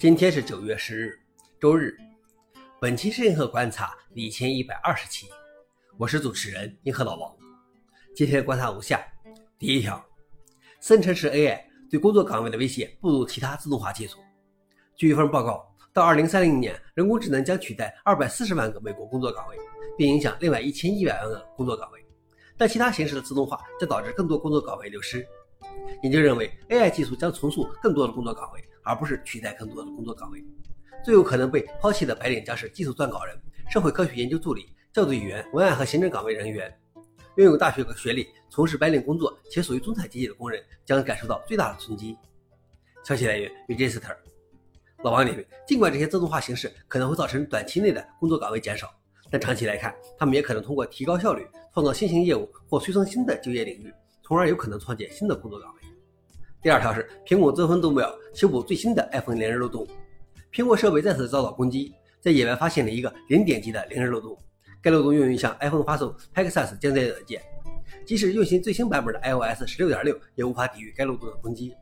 今天是九月十日，周日。本期是银河观察一千一百二十期，我是主持人银河老王。今天的观察如下：第一条，生成式 AI 对工作岗位的威胁不如其他自动化技术。据一份报告，到二零三零年，人工智能将取代二百四十万个美国工作岗位，并影响另外一千一百万个工作岗位。但其他形式的自动化将导致更多工作岗位流失。研究认为，AI 技术将重塑更多的工作岗位。而不是取代更多的工作岗位，最有可能被抛弃的白领将是技术撰稿人、社会科学研究助理、校对员、文案和行政岗位人员。拥有大学学历、从事白领工作且属于中产阶级的工人将感受到最大的冲击。消息来源：Register。老王认为，尽管这些自动化形式可能会造成短期内的工作岗位减少，但长期来看，他们也可能通过提高效率、创造新型业务或催生新的就业领域，从而有可能创建新的工作岗位。第二条是苹果争分夺秒修补最新的 iPhone 连日漏洞。苹果设备再次遭到攻击，在野外发现了一个零点级的连日漏洞。该漏洞用于向 iPhone 发送 Texas 降载软件，即使运行最新版本的 iOS 十六点六，也无法抵御该漏洞的攻击。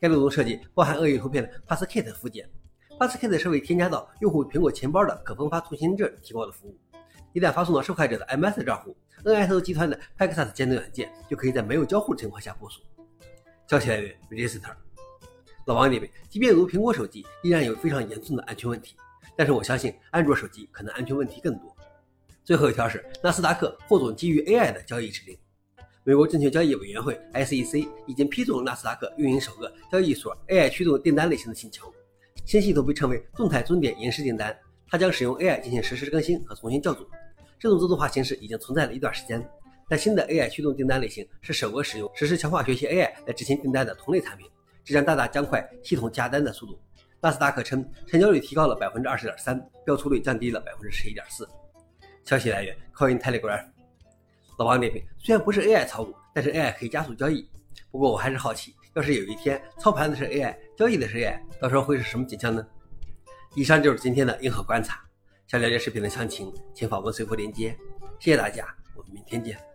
该漏洞设计包含恶意图片的 Passkit 附件，Passkit 是为添加到用户苹果钱包的可分发通行证提供的服务。一旦发送到受害者的 MS 账户，NSO 集团的 Texas 监测软件就可以在没有交互的情况下部署。消息来源：Register。老王认为，即便如苹果手机依然有非常严重的安全问题，但是我相信安卓手机可能安全问题更多。最后一条是纳斯达克获准基于 AI 的交易指令。美国证券交易委员会 SEC 已经批准了纳斯达克运营首个交易所 AI 驱动订单类型的请求。新系统被称为动态终点延时订单，它将使用 AI 进行实时更新和重新校准。这种自动化形式已经存在了一段时间。但新的 AI 驱动订单类型是首个使用实时强化学习 AI 来执行订单的同类产品，这将大大加快系统加单的速度。纳斯达克称，成交率提高了百分之二十点三，标出率降低了百分之十一点四。消息来源：Coin Telegraph。老王点评：虽然不是 AI 操作，但是 AI 可以加速交易。不过我还是好奇，要是有一天操盘的是 AI，交易的是 AI，到时候会是什么景象呢？以上就是今天的硬核观察。想了解视频的详情，请访问随后链接。谢谢大家，我们明天见。